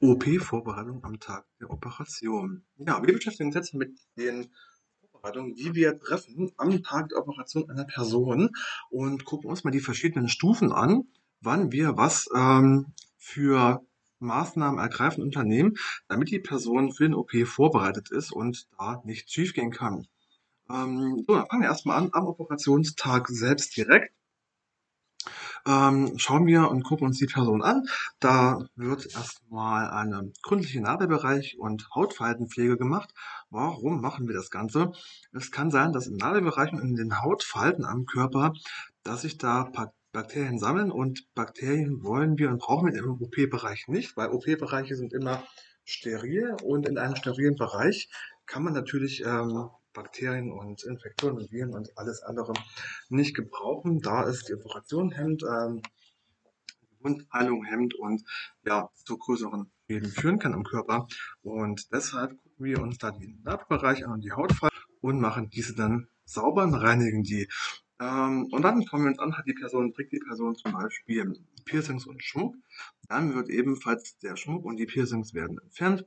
OP-Vorbereitung am Tag der Operation. Ja, wir beschäftigen uns jetzt mit den Vorbereitungen, die wir treffen am Tag der Operation einer Person und gucken uns mal die verschiedenen Stufen an, wann wir was ähm, für Maßnahmen ergreifen unternehmen, damit die Person für den OP vorbereitet ist und da nichts schiefgehen kann. Ähm, so, dann fangen wir erstmal an am Operationstag selbst direkt ähm, schauen wir und gucken uns die Person an. Da wird erstmal eine gründliche Nadelbereich und Hautfaltenpflege gemacht. Warum machen wir das Ganze? Es kann sein, dass im Nadelbereich und in den Hautfalten am Körper, dass sich da Bakterien sammeln und Bakterien wollen wir und brauchen wir im OP-Bereich nicht, weil OP-Bereiche sind immer steril und in einem sterilen Bereich kann man natürlich ähm, Bakterien und Infektionen und Viren und alles andere nicht gebrauchen, da es die Operation hemmt, ähm, Wundheilung hemmt und ja, zu größeren Schäden führen kann am Körper. Und deshalb gucken wir uns da den Nabelbereich an und die Hautfalten und machen diese dann sauber und reinigen die. Ähm, und dann kommen wir uns an, hat die Person, trägt die Person zum Beispiel Piercings und Schmuck. Dann wird ebenfalls der Schmuck und die Piercings werden entfernt.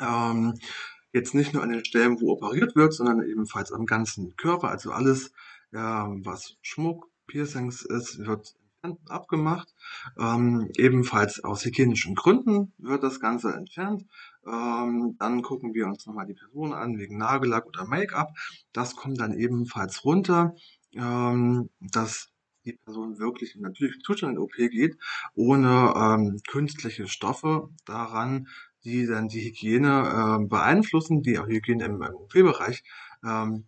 Ähm, Jetzt nicht nur an den Stellen, wo operiert wird, sondern ebenfalls am ganzen Körper. Also alles, ja, was Schmuck, Piercings ist, wird abgemacht. Ähm, ebenfalls aus hygienischen Gründen wird das Ganze entfernt. Ähm, dann gucken wir uns nochmal die Person an, wegen Nagellack oder Make-up. Das kommt dann ebenfalls runter, ähm, dass die Person wirklich in natürlichen Zustand in OP geht, ohne ähm, künstliche Stoffe daran, die dann die Hygiene äh, beeinflussen, die auch Hygiene im, OP-Bereich ähm,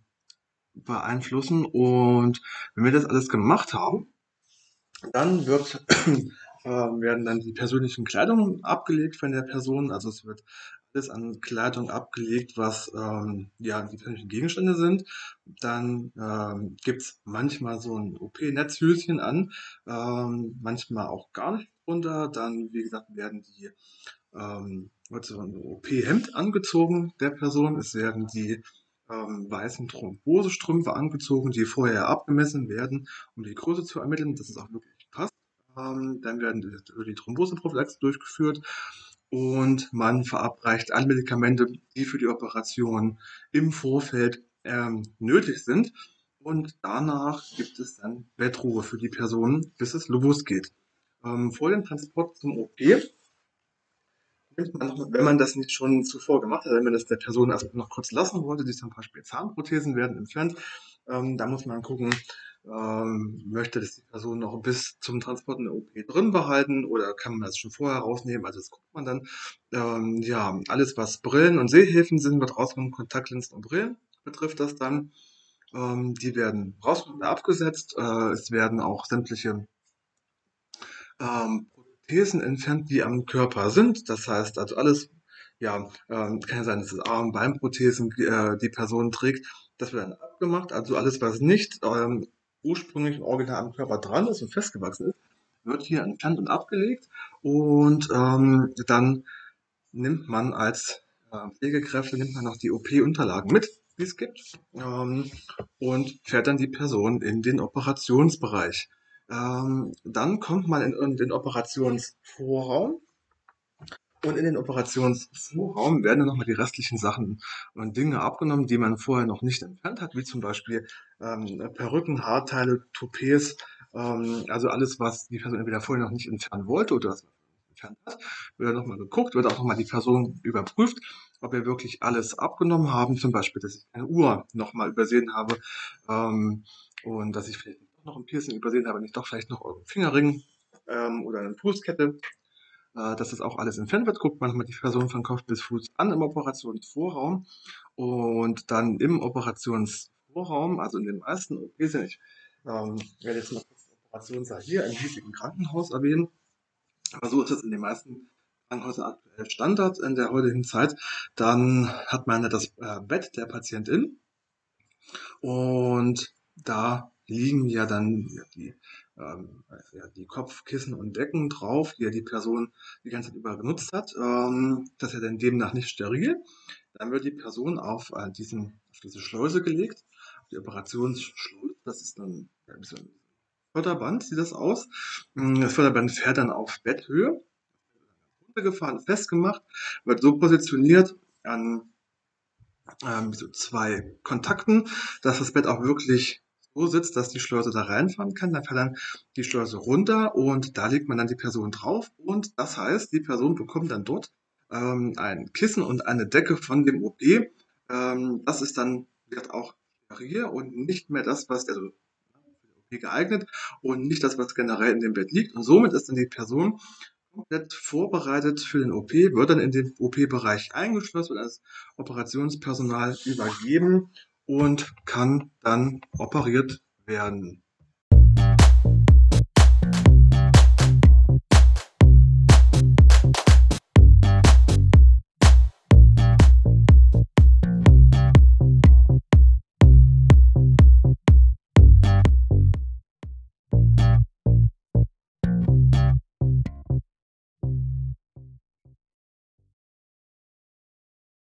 beeinflussen. Und wenn wir das alles gemacht haben, dann wird, äh, werden dann die persönlichen Kleidungen abgelegt von der Person. Also es wird alles an Kleidung abgelegt, was ähm, ja die persönlichen Gegenstände sind. Dann ähm, gibt's manchmal so ein OP-Netzhöschen an, ähm, manchmal auch gar nicht drunter. Dann, wie gesagt, werden die ähm, wird so ein OP-Hemd angezogen der Person. Es werden die ähm, weißen Thrombosestrümpfe angezogen, die vorher abgemessen werden, um die Größe zu ermitteln, dass es auch wirklich passt. Ähm, dann werden die, die Thromboseprophylaxe durchgeführt und man verabreicht alle Medikamente, die für die Operation im Vorfeld ähm, nötig sind. Und danach gibt es dann Bettruhe für die Person, bis es losgeht. Ähm, vor dem Transport zum OP wenn man das nicht schon zuvor gemacht hat, wenn man das der Person erst noch kurz lassen wollte, die zum Beispiel Zahnprothesen werden entfernt, ähm, da muss man gucken, ähm, möchte das die Person noch bis zum Transport in der OP drin behalten oder kann man das schon vorher rausnehmen? Also das guckt man dann. Ähm, ja, alles was Brillen und Sehhilfen sind, wird rausgenommen, Kontaktlinsen und Brillen betrifft das dann. Ähm, die werden rausgenommen, abgesetzt. Äh, es werden auch sämtliche ähm, Prothesen entfernt, die am Körper sind. Das heißt also alles, ja, ähm, kann sein, dass es Arm, Beinprothesen äh, die Person trägt. Das wird dann abgemacht. Also alles, was nicht ähm, ursprünglich im Original am Körper dran ist und festgewachsen ist, wird hier entfernt und abgelegt. Und ähm, dann nimmt man als äh, Pflegekräfte nimmt man noch die OP-Unterlagen mit, die es gibt, ähm, und fährt dann die Person in den Operationsbereich. Ähm, dann kommt man in, in den Operationsvorraum. Und in den Operationsvorraum werden dann nochmal die restlichen Sachen und Dinge abgenommen, die man vorher noch nicht entfernt hat, wie zum Beispiel ähm, Perücken, Haarteile, Toupets, ähm, also alles, was die Person entweder vorher noch nicht entfernen wollte oder was entfernt hat, wird dann nochmal geguckt, wird auch nochmal die Person überprüft, ob wir wirklich alles abgenommen haben, zum Beispiel, dass ich eine Uhr nochmal übersehen habe ähm, und dass ich vielleicht noch ein Piercing übersehen habe, nicht doch vielleicht noch euren Fingerring ähm, oder eine Fußkette, äh, das auch alles entfernt wird. Guckt man mal die Person von Kopf bis Fuß an im Operationsvorraum und dann im Operationsvorraum, also in den meisten OPs, ich ähm, werde jetzt kurz den Operationssaal hier im hiesigen Krankenhaus erwähnen, aber so ist es in den meisten Krankenhäusern aktuell Standard in der heutigen Zeit. Dann hat man das äh, Bett der Patientin und da liegen ja dann die, ähm, ja, die Kopfkissen und Decken drauf, die ja die Person die ganze Zeit über genutzt hat. Ähm, das ist ja dann demnach nicht steril. Dann wird die Person auf, äh, diesen, auf diese Schleuse gelegt, auf die Operationsschleuse. Das ist dann ja, ein bisschen Förderband, sieht das aus. Mm, das Förderband fährt dann auf Betthöhe. runtergefahren, festgemacht, wird so positioniert an ähm, so zwei Kontakten, dass das Bett auch wirklich so sitzt, dass die Schleuse da reinfahren kann. Dann fällt dann die Schleuse runter und da legt man dann die Person drauf. Und das heißt, die Person bekommt dann dort ähm, ein Kissen und eine Decke von dem OP. Ähm, das ist dann wird auch steril und nicht mehr das, was also OP geeignet und nicht das, was generell in dem Bett liegt. Und somit ist dann die Person komplett vorbereitet für den OP, wird dann in den OP-Bereich eingeschlossen, wird als Operationspersonal übergeben und kann dann operiert werden.